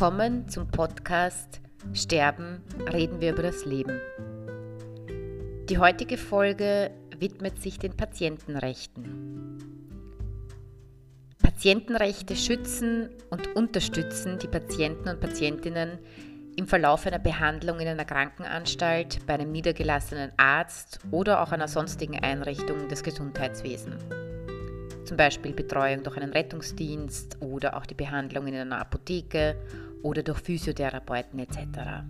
Willkommen zum Podcast Sterben, reden wir über das Leben. Die heutige Folge widmet sich den Patientenrechten. Patientenrechte schützen und unterstützen die Patienten und Patientinnen im Verlauf einer Behandlung in einer Krankenanstalt, bei einem niedergelassenen Arzt oder auch einer sonstigen Einrichtung des Gesundheitswesens zum Beispiel Betreuung durch einen Rettungsdienst oder auch die Behandlung in einer Apotheke oder durch Physiotherapeuten etc.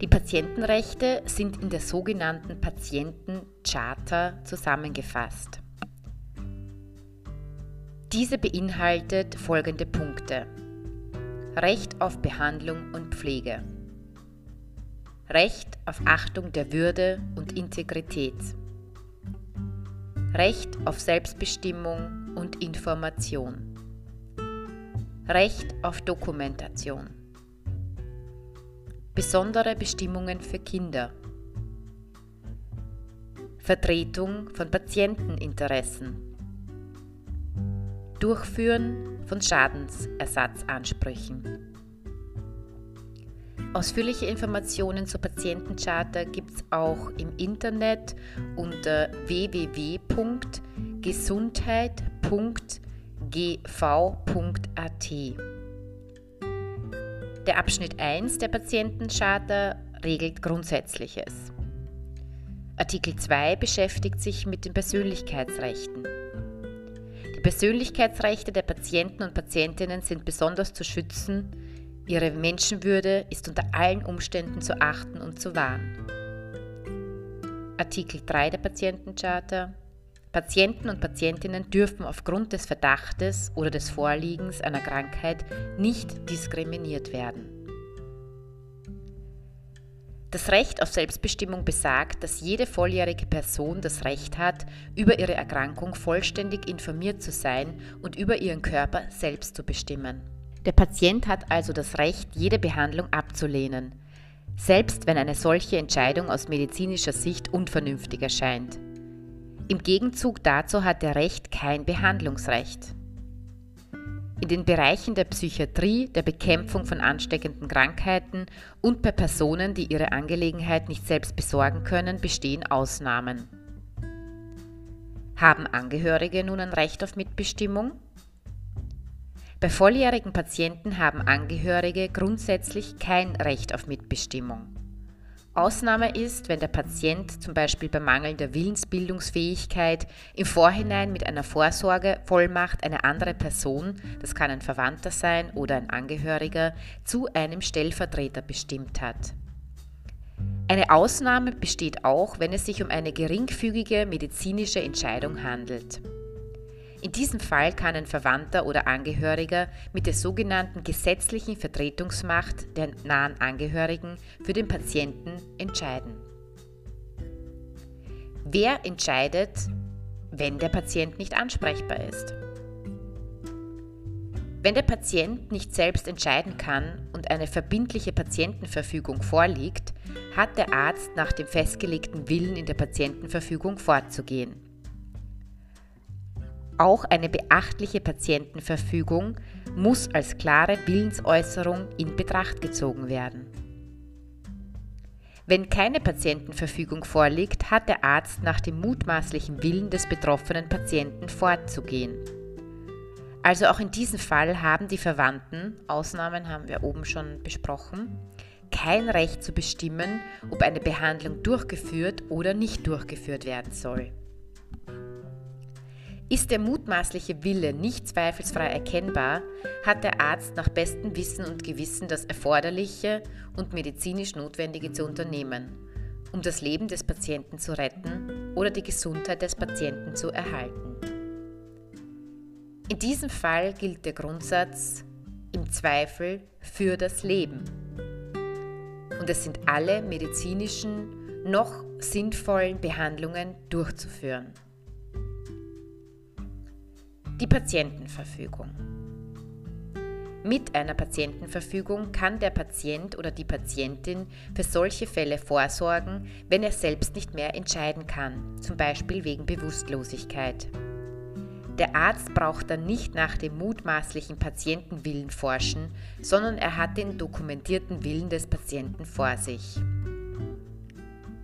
Die Patientenrechte sind in der sogenannten Patientencharta zusammengefasst. Diese beinhaltet folgende Punkte. Recht auf Behandlung und Pflege. Recht auf Achtung der Würde und Integrität. Recht auf Selbstbestimmung und Information. Recht auf Dokumentation. Besondere Bestimmungen für Kinder. Vertretung von Patienteninteressen. Durchführen von Schadensersatzansprüchen. Ausführliche Informationen zur Patientencharta gibt es auch im Internet unter www.gesundheit.gv.at. Der Abschnitt 1 der Patientencharta regelt Grundsätzliches. Artikel 2 beschäftigt sich mit den Persönlichkeitsrechten. Die Persönlichkeitsrechte der Patienten und Patientinnen sind besonders zu schützen, Ihre Menschenwürde ist unter allen Umständen zu achten und zu wahren. Artikel 3 der Patientencharta. Patienten und Patientinnen dürfen aufgrund des Verdachtes oder des Vorliegens einer Krankheit nicht diskriminiert werden. Das Recht auf Selbstbestimmung besagt, dass jede volljährige Person das Recht hat, über ihre Erkrankung vollständig informiert zu sein und über ihren Körper selbst zu bestimmen. Der Patient hat also das Recht, jede Behandlung abzulehnen, selbst wenn eine solche Entscheidung aus medizinischer Sicht unvernünftig erscheint. Im Gegenzug dazu hat er Recht kein Behandlungsrecht. In den Bereichen der Psychiatrie, der Bekämpfung von ansteckenden Krankheiten und bei Personen, die ihre Angelegenheit nicht selbst besorgen können, bestehen Ausnahmen. Haben Angehörige nun ein Recht auf Mitbestimmung? Bei volljährigen Patienten haben Angehörige grundsätzlich kein Recht auf Mitbestimmung. Ausnahme ist, wenn der Patient zum Beispiel bei mangelnder Willensbildungsfähigkeit im Vorhinein mit einer Vorsorgevollmacht eine andere Person, das kann ein Verwandter sein oder ein Angehöriger, zu einem Stellvertreter bestimmt hat. Eine Ausnahme besteht auch, wenn es sich um eine geringfügige medizinische Entscheidung handelt. In diesem Fall kann ein Verwandter oder Angehöriger mit der sogenannten gesetzlichen Vertretungsmacht der nahen Angehörigen für den Patienten entscheiden. Wer entscheidet, wenn der Patient nicht ansprechbar ist? Wenn der Patient nicht selbst entscheiden kann und eine verbindliche Patientenverfügung vorliegt, hat der Arzt nach dem festgelegten Willen in der Patientenverfügung vorzugehen. Auch eine beachtliche Patientenverfügung muss als klare Willensäußerung in Betracht gezogen werden. Wenn keine Patientenverfügung vorliegt, hat der Arzt nach dem mutmaßlichen Willen des betroffenen Patienten vorzugehen. Also auch in diesem Fall haben die Verwandten, Ausnahmen haben wir oben schon besprochen, kein Recht zu bestimmen, ob eine Behandlung durchgeführt oder nicht durchgeführt werden soll. Ist der mutmaßliche Wille nicht zweifelsfrei erkennbar, hat der Arzt nach bestem Wissen und Gewissen das Erforderliche und medizinisch Notwendige zu unternehmen, um das Leben des Patienten zu retten oder die Gesundheit des Patienten zu erhalten. In diesem Fall gilt der Grundsatz im Zweifel für das Leben. Und es sind alle medizinischen noch sinnvollen Behandlungen durchzuführen. Die Patientenverfügung. Mit einer Patientenverfügung kann der Patient oder die Patientin für solche Fälle vorsorgen, wenn er selbst nicht mehr entscheiden kann, zum Beispiel wegen Bewusstlosigkeit. Der Arzt braucht dann nicht nach dem mutmaßlichen Patientenwillen forschen, sondern er hat den dokumentierten Willen des Patienten vor sich.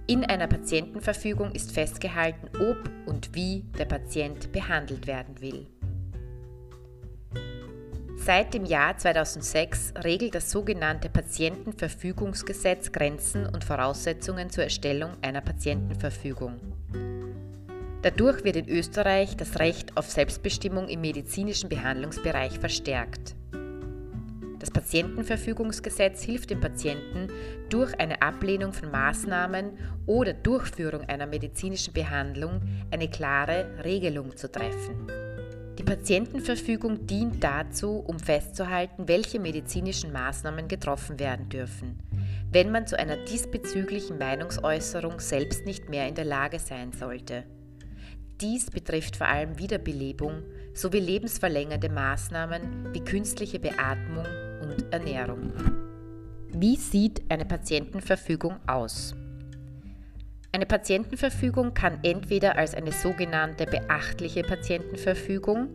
In einer Patientenverfügung ist festgehalten, ob und wie der Patient behandelt werden will. Seit dem Jahr 2006 regelt das sogenannte Patientenverfügungsgesetz Grenzen und Voraussetzungen zur Erstellung einer Patientenverfügung. Dadurch wird in Österreich das Recht auf Selbstbestimmung im medizinischen Behandlungsbereich verstärkt. Das Patientenverfügungsgesetz hilft dem Patienten, durch eine Ablehnung von Maßnahmen oder Durchführung einer medizinischen Behandlung eine klare Regelung zu treffen. Die Patientenverfügung dient dazu, um festzuhalten, welche medizinischen Maßnahmen getroffen werden dürfen, wenn man zu einer diesbezüglichen Meinungsäußerung selbst nicht mehr in der Lage sein sollte. Dies betrifft vor allem Wiederbelebung sowie lebensverlängernde Maßnahmen wie künstliche Beatmung und Ernährung. Wie sieht eine Patientenverfügung aus? Eine Patientenverfügung kann entweder als eine sogenannte beachtliche Patientenverfügung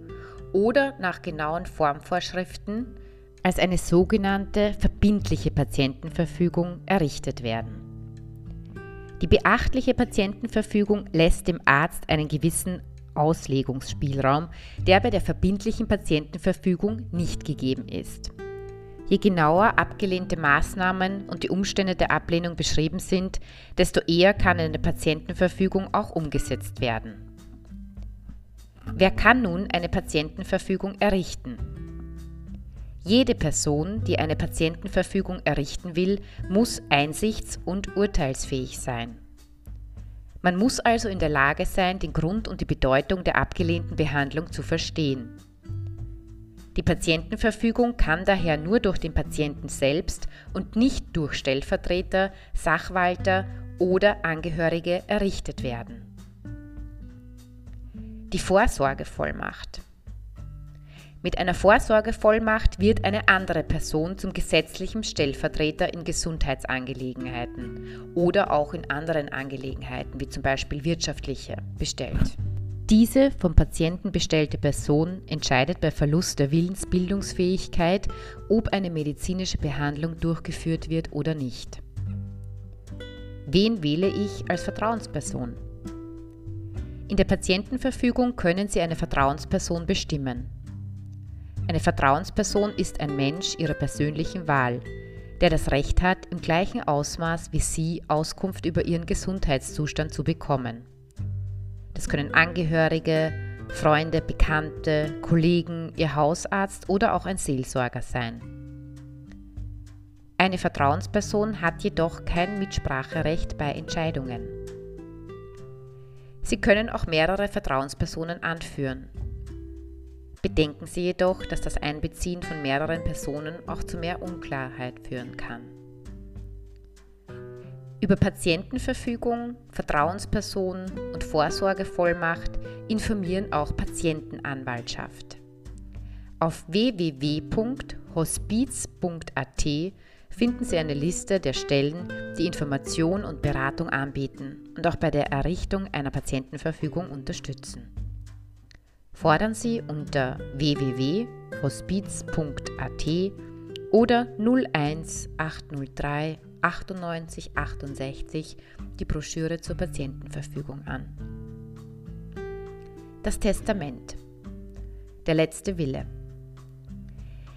oder nach genauen Formvorschriften als eine sogenannte verbindliche Patientenverfügung errichtet werden. Die beachtliche Patientenverfügung lässt dem Arzt einen gewissen Auslegungsspielraum, der bei der verbindlichen Patientenverfügung nicht gegeben ist. Je genauer abgelehnte Maßnahmen und die Umstände der Ablehnung beschrieben sind, desto eher kann eine Patientenverfügung auch umgesetzt werden. Wer kann nun eine Patientenverfügung errichten? Jede Person, die eine Patientenverfügung errichten will, muss einsichts- und urteilsfähig sein. Man muss also in der Lage sein, den Grund und die Bedeutung der abgelehnten Behandlung zu verstehen. Die Patientenverfügung kann daher nur durch den Patienten selbst und nicht durch Stellvertreter, Sachwalter oder Angehörige errichtet werden. Die Vorsorgevollmacht. Mit einer Vorsorgevollmacht wird eine andere Person zum gesetzlichen Stellvertreter in Gesundheitsangelegenheiten oder auch in anderen Angelegenheiten, wie zum Beispiel wirtschaftliche, bestellt. Diese vom Patienten bestellte Person entscheidet bei Verlust der Willensbildungsfähigkeit, ob eine medizinische Behandlung durchgeführt wird oder nicht. Wen wähle ich als Vertrauensperson? In der Patientenverfügung können Sie eine Vertrauensperson bestimmen. Eine Vertrauensperson ist ein Mensch Ihrer persönlichen Wahl, der das Recht hat, im gleichen Ausmaß wie Sie Auskunft über Ihren Gesundheitszustand zu bekommen. Das können Angehörige, Freunde, Bekannte, Kollegen, Ihr Hausarzt oder auch ein Seelsorger sein. Eine Vertrauensperson hat jedoch kein Mitspracherecht bei Entscheidungen. Sie können auch mehrere Vertrauenspersonen anführen. Bedenken Sie jedoch, dass das Einbeziehen von mehreren Personen auch zu mehr Unklarheit führen kann. Über Patientenverfügung, Vertrauensperson und Vorsorgevollmacht informieren auch Patientenanwaltschaft. Auf www.hospiz.at finden Sie eine Liste der Stellen, die Information und Beratung anbieten und auch bei der Errichtung einer Patientenverfügung unterstützen. Fordern Sie unter www.hospiz.at oder 01803 98 68 die Broschüre zur Patientenverfügung an. Das Testament. Der letzte Wille.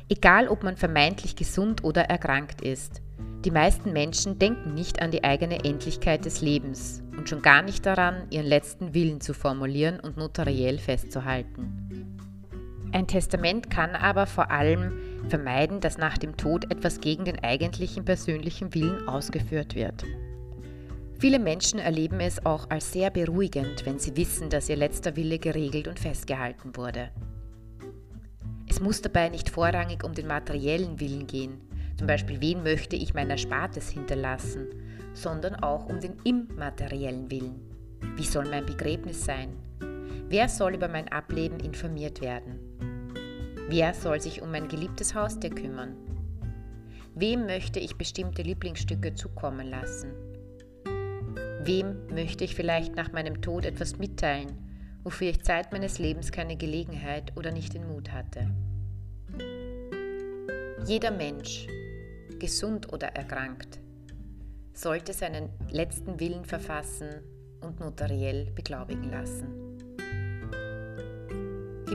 Egal, ob man vermeintlich gesund oder erkrankt ist, die meisten Menschen denken nicht an die eigene Endlichkeit des Lebens und schon gar nicht daran, ihren letzten Willen zu formulieren und notariell festzuhalten. Ein Testament kann aber vor allem vermeiden, dass nach dem Tod etwas gegen den eigentlichen persönlichen Willen ausgeführt wird. Viele Menschen erleben es auch als sehr beruhigend, wenn sie wissen, dass ihr letzter Wille geregelt und festgehalten wurde. Es muss dabei nicht vorrangig um den materiellen Willen gehen, zum Beispiel wen möchte ich meiner Spartes hinterlassen, sondern auch um den immateriellen Willen. Wie soll mein Begräbnis sein? Wer soll über mein Ableben informiert werden? Wer soll sich um mein geliebtes Haustier kümmern? Wem möchte ich bestimmte Lieblingsstücke zukommen lassen? Wem möchte ich vielleicht nach meinem Tod etwas mitteilen, wofür ich Zeit meines Lebens keine Gelegenheit oder nicht den Mut hatte. Jeder Mensch, gesund oder erkrankt, sollte seinen letzten Willen verfassen und notariell beglaubigen lassen.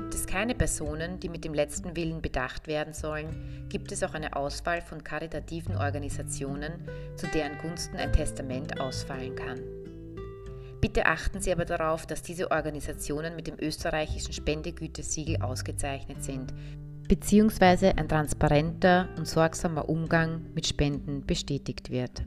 Gibt es keine Personen, die mit dem letzten Willen bedacht werden sollen, gibt es auch eine Auswahl von karitativen Organisationen, zu deren Gunsten ein Testament ausfallen kann. Bitte achten Sie aber darauf, dass diese Organisationen mit dem österreichischen Spendegütesiegel ausgezeichnet sind, beziehungsweise ein transparenter und sorgsamer Umgang mit Spenden bestätigt wird.